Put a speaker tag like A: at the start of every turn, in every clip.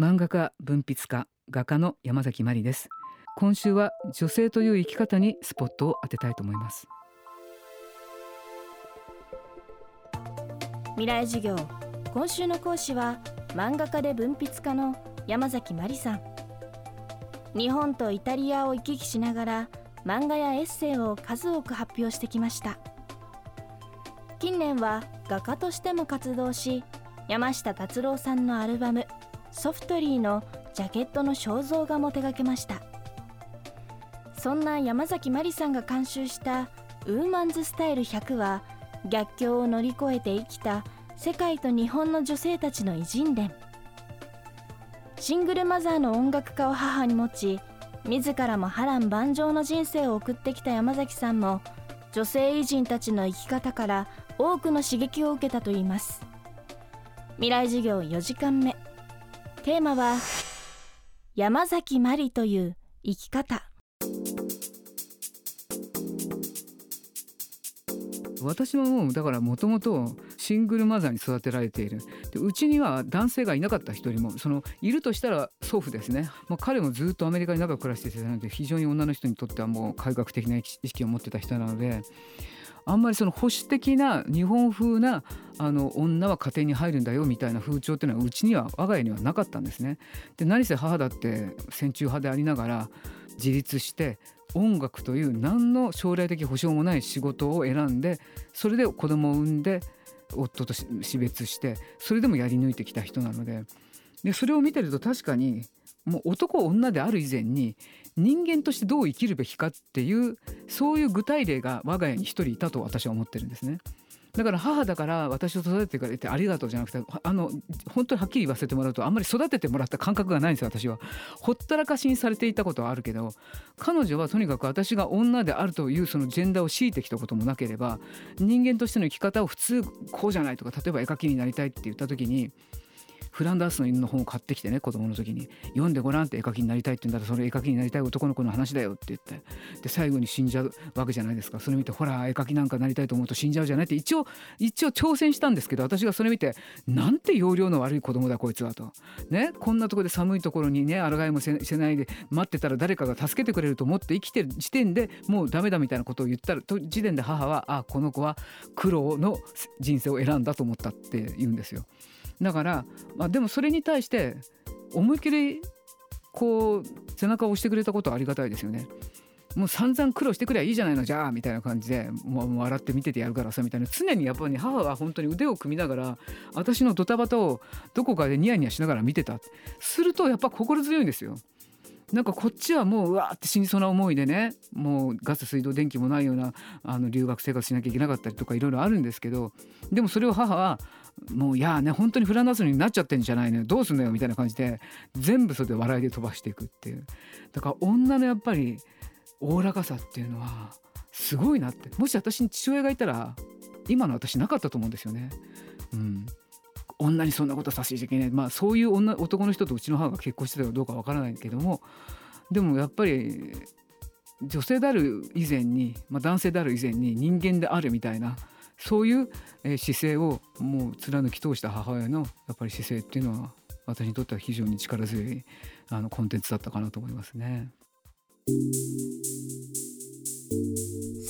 A: 漫画家文筆家画家の山崎真理です。今週は女性という生き方にスポットを当てたいと思います。
B: 未来授業。今週の講師は漫画家で文筆家の山崎真理さん。日本とイタリアを行き来しながら漫画やエッセイを数多く発表してきました。近年は画家としても活動し山下達郎さんのアルバム「ソフトリー」のジャケットの肖像画も手掛けました。そんな山崎まりさんが監修した「ウーマンズスタイル100」は逆境を乗り越えて生きた世界と日本の女性たちの偉人伝。シングルマザーの音楽家を母に持ち自らも波乱万丈の人生を送ってきた山崎さんも女性偉人たちの生き方から多くの刺激を受けたといいます。未来授業4時間目。テーマは山崎まりという生き方。
A: 私はもうだからもともとシングルマザーに育てられている。でうちには男性がいなかった一人もそのいるとしたら祖父ですね、まあ、彼もずっとアメリカに長く暮らしていたので非常に女の人にとってはもう改革的な意識を持ってた人なのであんまりその保守的な日本風なあの女は家庭に入るんだよみたいな風潮っていうのはうちには我が家にはなかったんですね。で何せ母だって戦中派でありながら自立して音楽という何の将来的保障もない仕事を選んでそれで子供を産んで夫と死別してそれでもやり抜いてきた人なのででそれを見てると確かにもう男女である以前に人間としてどう生きるべきかっていうそういう具体例が我が家に一人いたと私は思ってるんですね。だから母だから私を育ててくれてありがとうじゃなくてあの本当にはっきり言わせてもらうとあんまり育ててもらった感覚がないんですよ私は。ほったらかしにされていたことはあるけど彼女はとにかく私が女であるというそのジェンダーを強いてきたこともなければ人間としての生き方を普通こうじゃないとか例えば絵描きになりたいって言った時にフランダースの犬の本を買ってきてね子供の時に。読んでごらんって絵描きになりたいって言うんだらそれ絵描きになりたい男の子の話だよって言って。で最後に死んじゃうわけじゃないですか。それ見てほら絵描きなんかなりたいと思うと死んじゃうじゃないって。一応一応挑戦したんですけど私がそれ見てなんて容量の悪い子供だこいつはと。ねこんなとこで寒いところにね抗いもせないで待ってたら誰かが助けてくれると思って生きてる時点でもうダメだみたいなことを言ったらと時点で母はあこの子は苦労の人生を選んだと思ったって言うんですよ。だから、まあ、でもそれに対して思いっきりこう背中を押してくれたことはありがたいですよね。もう散々苦労してくればいいじゃないのじゃあみたいな感じでもう笑って見ててやるからさみたいな常にやっぱり、母は本当に腕を組みながら私のドタバタをどこかでニヤニヤしながら見てたするとやっぱ心強いんですよ。なんかこっちはもううわーって死にそうな思いでねもうガス水道電気もないようなあの留学生活しなきゃいけなかったりとかいろいろあるんですけどでもそれを母はもういやね本当にフランダースになっちゃってんじゃないのよどうすんのよみたいな感じで全部それで笑いで飛ばしていくっていう。だから女のやっぱりおおらかさっていうのはすごいなって。もし私に父親がいたら今の私なかったと思うんですよね。うん、女にそんなことさせちゃいけないまあそういう女男の人とうちの母が結婚してたかどうかわからないけどもでもやっぱり女性である以前に、まあ、男性である以前に人間であるみたいなそういう姿勢をもう貫き通した母親のやっぱり姿勢っていうのは私にとっては非常に力強いあのコンテンツだったかなと思いますね。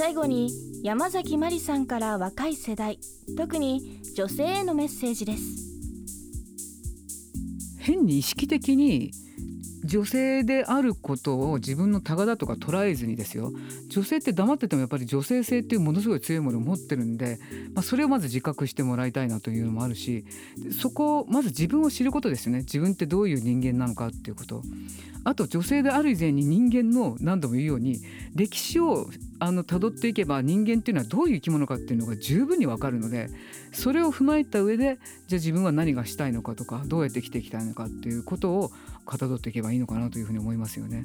B: 最後に山崎まりさんから若い世代特に女性へのメッセージです。
A: 変に意識的に女性であることを自分のタだとか捉えずにですよ。女性って黙っててもやっぱり女性性っていうものすごい強いものを持ってるんで、まあ、それをまず自覚してもらいたいなというのもあるしそこをまず自分を知ることですよね。自分ってどういう人間なのかっていうこと。あと女性である以前に人間の何度も言うように歴史をあの辿っていけば人間っていうのはどういう生き物かっていうのが十分にわかるのでそれを踏まえた上でじゃあ自分は何がしたいのかとかどうやって生きていきたいのかっていうことをかたどっていけばいいのかなというふうに思いますよね。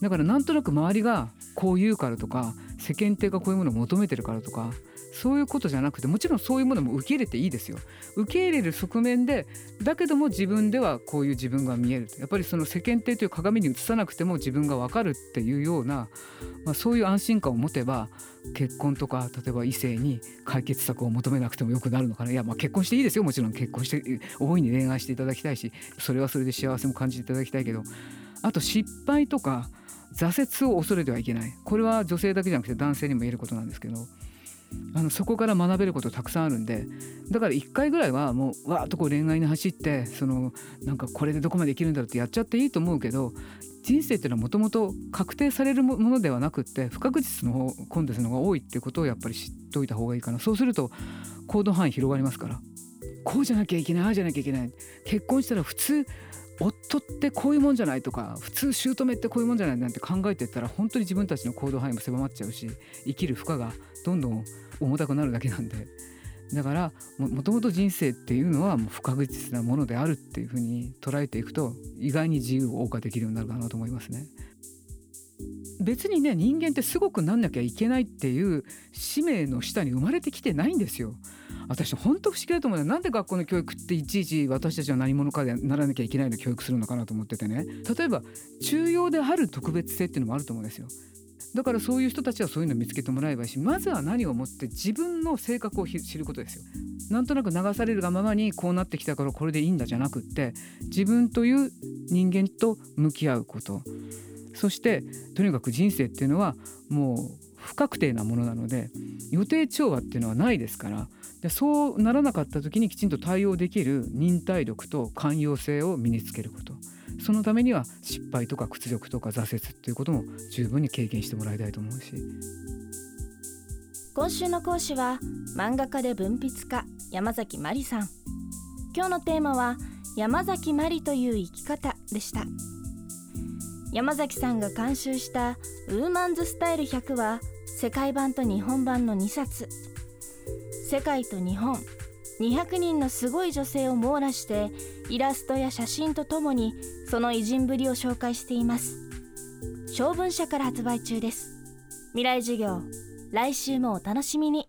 A: だからなんとなく周りがこう言うからとか世間体がこういうものを求めてるからとかそういうことじゃなくてもちろんそういうものも受け入れていいですよ。受け入れる側面でだけども自分ではこういう自分が見える。やっぱりその世間体という鏡に映さなくても自分が分かるっていうような、まあ、そういう安心感を持てば結婚とか例えば異性に解決策を求めなくてもよくなるのかな。いやまあ結婚していいですよ。もちろん結婚して大いに恋愛していただきたいしそれはそれで幸せも感じていただきたいけど。あと失敗とか挫折を恐れてはいけない。これは女性だけじゃなくて男性にも言えることなんですけどあのそこから学べることたくさんあるんでだから1回ぐらいはもうわーっとこう恋愛に走ってそのなんかこれでどこまで生きるんだろうってやっちゃっていいと思うけど人生っていうのはもともと確定されるものではなくって不確実の方コンテンツの方が多いっていうことをやっぱり知っておいた方がいいかな。そうすると行動範囲広がりますから。こうじゃなきゃいけないああじゃなきゃいけない。結婚したら普通夫ってこういうもんじゃないとか普通姑ってこういうもんじゃないなんて考えてったら本当に自分たちの行動範囲も狭まっちゃうし生きる負荷がどんどん重たくなるだけなんでだからもともと人生っていうのはもう不確実なものであるっていうふうに捉えていくと意外に自由を謳歌できるようになるかなと思いますね。別にね人間ってすごくなんなきゃいけないっていう使命の下に生まれてきてないんですよ。私本当不思議だと思うよなんで学校の教育っていちいち私たちは何者かでならなきゃいけないの教育するのかなと思っててね例えば中庸である特別性っていうのもあると思うんですよ。だからそういう人たちはそういうのを見つけてもらえばいいしまずは何をもって自分の性格を知ることですよ。なんとなく流されるがままにこうなってきたからこれでいいんだじゃなくって自分という人間と向き合うことそしてとにかく人生っていうのはもう不確定なものなので予定調和っていうのはないですからでそうならなかった時にきちんと対応できる忍耐力と寛容性を身につけること。そのためには失敗とか屈辱とか挫折っていうことも十分に経験してもらいたいと思うし。
B: 今週の講師は漫画家で文筆家山崎まりさん。今日のテーマは山崎まりという生き方でした。山崎さんが監修したウーマンズスタイル100は世界版と日本版の2冊。世界と日本。200人のすごい女性を網羅してイラストや写真とともにその偉人ぶりを紹介しています。小文社から発売中です。未来授業来週もお楽しみに。